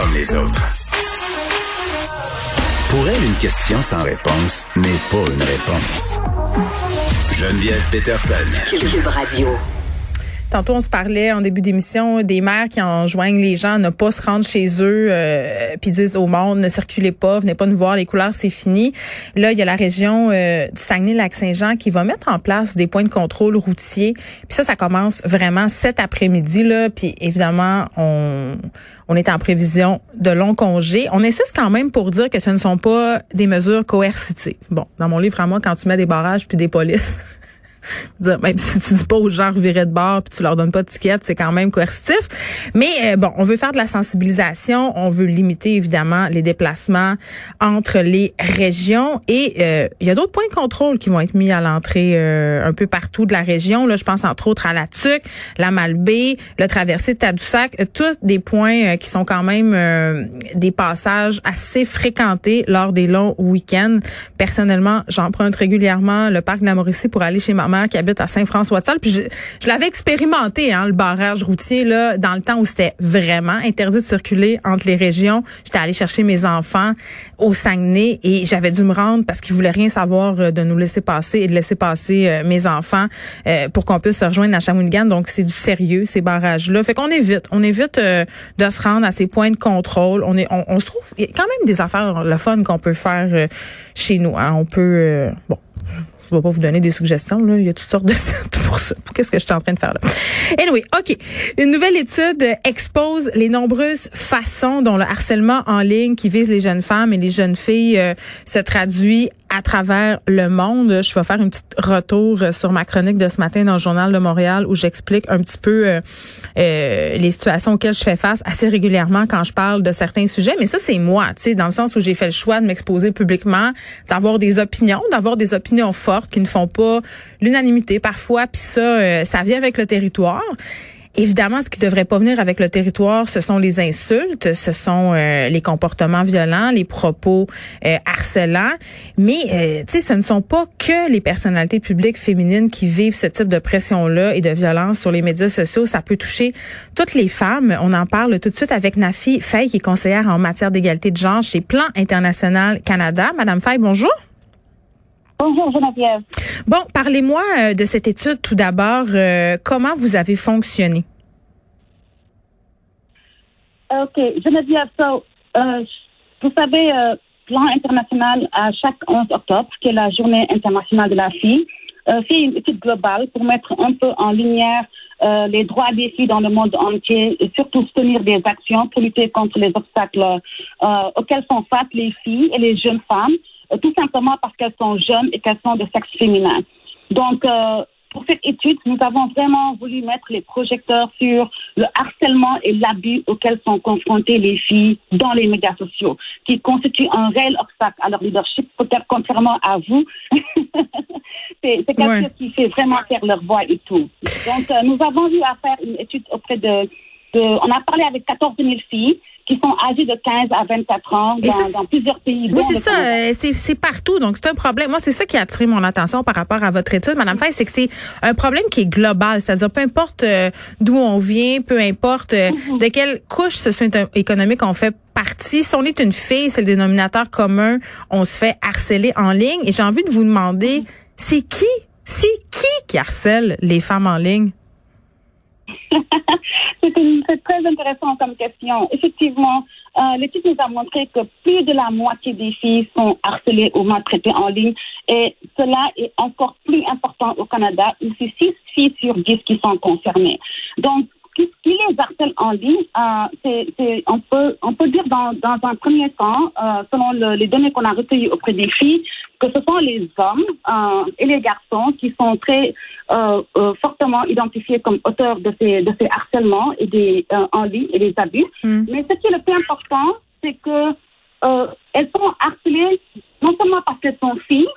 Comme les autres. Pour elle, une question sans réponse n'est pas une réponse. Geneviève Peterson. Radio. Tantôt, on se parlait en début d'émission des maires qui enjoignent les gens à ne pas se rendre chez eux euh, puis disent au monde ne circulez pas, venez pas nous voir, les couleurs c'est fini. Là, il y a la région euh, du Saguenay-Lac-Saint-Jean qui va mettre en place des points de contrôle routiers. Puis ça, ça commence vraiment cet après-midi là. Puis évidemment, on on est en prévision de longs congés. On insiste quand même pour dire que ce ne sont pas des mesures coercitives. Bon, dans mon livre à moi, quand tu mets des barrages puis des polices. même si tu dis pas aux gens revirer de bord puis tu leur donnes pas de ticket, c'est quand même coercitif. Mais euh, bon, on veut faire de la sensibilisation, on veut limiter évidemment les déplacements entre les régions et euh, il y a d'autres points de contrôle qui vont être mis à l'entrée euh, un peu partout de la région. Là, je pense entre autres à la Tuque, la Malbaie, le traversée de Tadoussac, tous des points qui sont quand même des passages assez fréquentés lors des longs week-ends. Personnellement, j'emprunte régulièrement le parc de la Mauricie pour aller chez ma qui habite à Saint-François-de-Salle. Puis je, l'avais expérimenté, hein, le barrage routier, là, dans le temps où c'était vraiment interdit de circuler entre les régions. J'étais allée chercher mes enfants au Saguenay et j'avais dû me rendre parce qu'ils voulaient rien savoir euh, de nous laisser passer et de laisser passer euh, mes enfants euh, pour qu'on puisse se rejoindre à Shawinigan. Donc, c'est du sérieux, ces barrages-là. Fait qu'on évite. On évite de se rendre à ces points de contrôle. On est, on, on se trouve, il y a quand même des affaires, le fun qu'on peut faire chez nous. Hein. On peut, bon, je vais pas vous donner des suggestions. Là. Il y a toutes sortes de sites pour ça. Qu'est-ce que je suis en train de faire là? Anyway, OK. Une nouvelle étude expose les nombreuses façons dont le harcèlement en ligne qui vise les jeunes femmes et les jeunes filles euh, se traduit à travers le monde. Je vais faire une petite retour euh, sur ma chronique de ce matin dans le journal de Montréal où j'explique un petit peu euh, euh, les situations auxquelles je fais face assez régulièrement quand je parle de certains sujets. Mais ça, c'est moi, tu sais, dans le sens où j'ai fait le choix de m'exposer publiquement, d'avoir des opinions, d'avoir des opinions fortes qui ne font pas l'unanimité parfois. Puis ça, ça vient avec le territoire. Évidemment, ce qui devrait pas venir avec le territoire, ce sont les insultes, ce sont euh, les comportements violents, les propos euh, harcelants. Mais euh, tu sais, ce ne sont pas que les personnalités publiques féminines qui vivent ce type de pression-là et de violence sur les médias sociaux. Ça peut toucher toutes les femmes. On en parle tout de suite avec Nafi Fay, qui est conseillère en matière d'égalité de genre chez Plan International Canada. Madame Fay, bonjour. Bonjour Geneviève. Bon, parlez-moi euh, de cette étude tout d'abord. Euh, comment vous avez fonctionné? OK, Geneviève, so, euh, vous savez, plan international à chaque 11 octobre, qui est la journée internationale de la fille, fait une étude globale pour mettre un peu en lumière les droits des filles dans le monde entier et surtout soutenir des actions pour lutter contre les obstacles auxquels sont face les filles et les jeunes femmes euh, tout simplement parce qu'elles sont jeunes et qu'elles sont de sexe féminin. Donc, euh, pour cette étude, nous avons vraiment voulu mettre les projecteurs sur le harcèlement et l'abus auxquels sont confrontées les filles dans les médias sociaux, qui constituent un réel obstacle à leur leadership, peut-être contrairement à vous. c'est quelque chose qui fait vraiment faire leur voix et tout. Donc, euh, nous avons eu à faire une étude auprès de, de, on a parlé avec 14 000 filles qui sont âgés de 15 à 24 ans dans, plusieurs pays. Oui, c'est ça. Euh, c'est partout. Donc, c'est un problème. Moi, c'est ça qui a attiré mon attention par rapport à votre étude, Madame Fay, c'est que c'est un problème qui est global. C'est-à-dire, peu importe euh, d'où on vient, peu importe euh, mhm. de quelle couche socio-économique on fait partie. Si on est une fille, c'est le dénominateur commun. On se fait harceler en ligne. Et j'ai envie de vous demander, mhm. c'est qui, c'est qui qui harcèle les femmes en ligne? c'est très intéressant comme question. Effectivement, euh, l'étude nous a montré que plus de la moitié des filles sont harcelées ou maltraitées en ligne et cela est encore plus important au Canada où c'est 6 filles sur 10 qui sont concernées. Donc, ce qui les harcèle en ligne, euh, on, peut, dire dans, un premier temps, euh, selon le, les données qu'on a recueillies auprès des filles, que ce sont les hommes euh, et les garçons qui sont très euh, euh, fortement identifiés comme auteurs de ces, de ces harcèlements et des, en ligne et des abus. Mm. Mais ce qui est le plus important, c'est que elles sont harcelées non seulement parce qu'elles sont filles,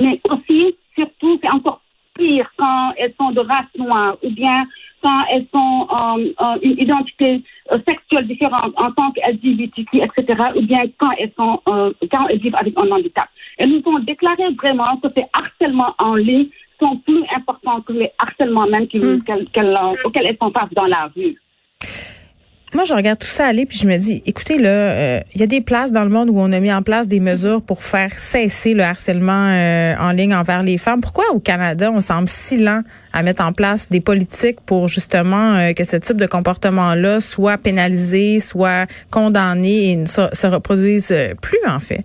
mais aussi, surtout, c'est encore pire quand elles sont de race noire ou bien quand elles sont euh, euh, une identité euh, sexuelle différente en tant qu'LGBTQ, etc., ou bien quand elles sont quand elles vivent avec un handicap. Elles nous ont déclaré vraiment que ces harcèlements en ligne sont plus importants que les harcèlements même mm. auxquels elles sont face dans la rue moi, je regarde tout ça aller puis je me dis, écoutez, là, euh, il y a des places dans le monde où on a mis en place des mesures pour faire cesser le harcèlement euh, en ligne envers les femmes. Pourquoi au Canada, on semble si lent à mettre en place des politiques pour justement euh, que ce type de comportement-là soit pénalisé, soit condamné et ne se, se reproduise plus, en fait?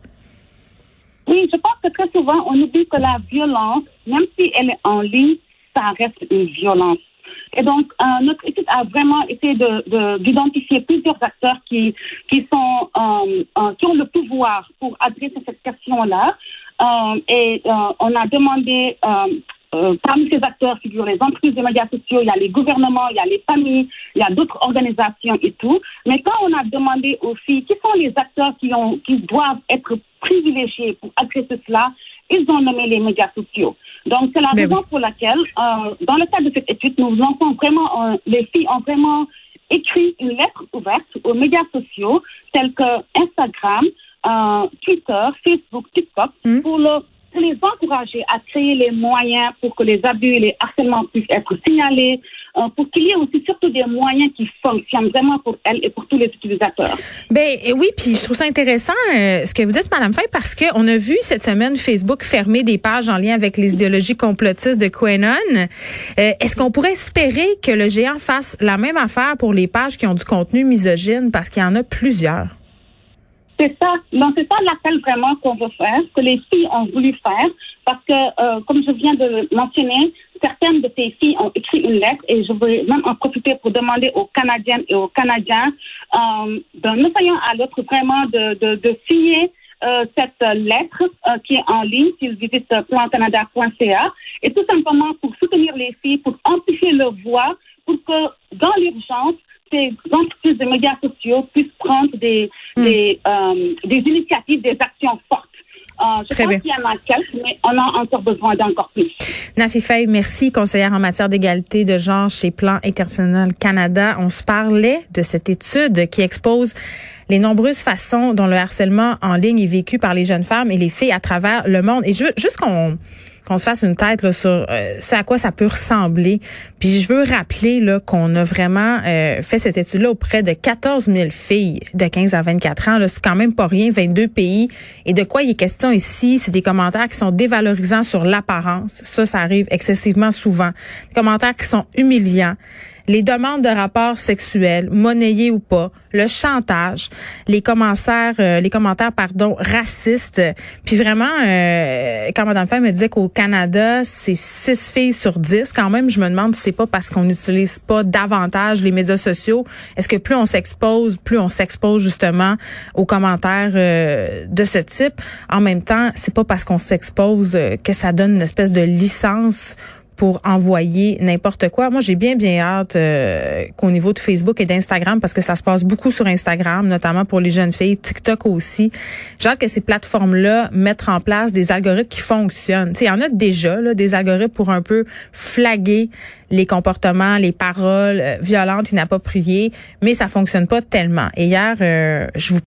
Oui, je pense que très souvent, on oublie que la violence, même si elle est en ligne, ça reste une violence et donc, euh, notre étude a vraiment essayé d'identifier de, plusieurs acteurs qui, qui, sont, euh, euh, qui ont le pouvoir pour adresser cette question-là. et on a demandé parmi ces acteurs figurent les entreprises des médias sociaux, il y a les gouvernements, il y a les familles, il y a d'autres organisations et tout. Mais quand on a demandé aux filles qui sont les acteurs qui, ont, qui doivent être privilégiés pour adresser cela, ils ont nommé les médias sociaux. Donc, c'est la raison pour laquelle, euh, dans le cadre de cette étude, nous lançons vraiment, euh, les filles ont vraiment écrit une lettre ouverte aux médias sociaux tels que Instagram, euh, Twitter, Facebook, TikTok, hmm. pour le les encourager à créer les moyens pour que les abus et les harcèlements puissent être signalés, euh, pour qu'il y ait aussi surtout des moyens qui fonctionnent vraiment pour elles et pour tous les utilisateurs. Ben oui, puis je trouve ça intéressant euh, ce que vous dites, Madame Fay, parce qu'on a vu cette semaine Facebook fermer des pages en lien avec les idéologies complotistes de QAnon. Euh, est-ce qu'on pourrait espérer que le géant fasse la même affaire pour les pages qui ont du contenu misogyne, parce qu'il y en a plusieurs? C'est ça, non, c'est ça l'appel vraiment qu'on veut faire, que les filles ont voulu faire, parce que, euh, comme je viens de mentionner, certaines de ces filles ont écrit une lettre et je veux même en profiter pour demander aux Canadiennes et aux Canadiens euh, d'un océan à l'autre vraiment de signer euh, cette lettre euh, qui est en ligne s'ils visitent plancanada.ca et tout simplement pour soutenir les filles, pour amplifier leur voix, pour que dans l'urgence, ces entreprises de médias sociaux puissent prendre des, hmm. des, euh, des initiatives, des actions fortes. Euh, je Très pense qu'il y en a quelques, mais on a encore besoin d'encore plus. Nafi Faye, merci, conseillère en matière d'égalité de genre chez Plan International Canada. On se parlait de cette étude qui expose les nombreuses façons dont le harcèlement en ligne est vécu par les jeunes femmes et les filles à travers le monde. Et je, juste qu'on qu'on se fasse une tête là, sur euh, ce à quoi ça peut ressembler. Puis je veux rappeler là, qu'on a vraiment euh, fait cette étude-là auprès de 14 000 filles de 15 à 24 ans. C'est quand même pas rien, 22 pays. Et de quoi il est question ici? C'est des commentaires qui sont dévalorisants sur l'apparence. Ça, ça arrive excessivement souvent. Des commentaires qui sont humiliants les demandes de rapports sexuels, monnayés ou pas, le chantage, les commentaires, euh, les commentaires pardon racistes. Puis vraiment, euh, quand Madame Femme me disait qu'au Canada, c'est six filles sur dix. Quand même, je me demande si c'est pas parce qu'on n'utilise pas davantage les médias sociaux. Est-ce que plus on s'expose, plus on s'expose justement aux commentaires euh, de ce type? En même temps, c'est pas parce qu'on s'expose que ça donne une espèce de licence pour envoyer n'importe quoi. Moi, j'ai bien, bien hâte euh, qu'au niveau de Facebook et d'Instagram, parce que ça se passe beaucoup sur Instagram, notamment pour les jeunes filles, TikTok aussi. J'ai hâte que ces plateformes-là mettent en place des algorithmes qui fonctionnent. Il y en a déjà, là, des algorithmes pour un peu flaguer les comportements, les paroles euh, violentes, inappropriées, mais ça fonctionne pas tellement. Et hier, euh, je vous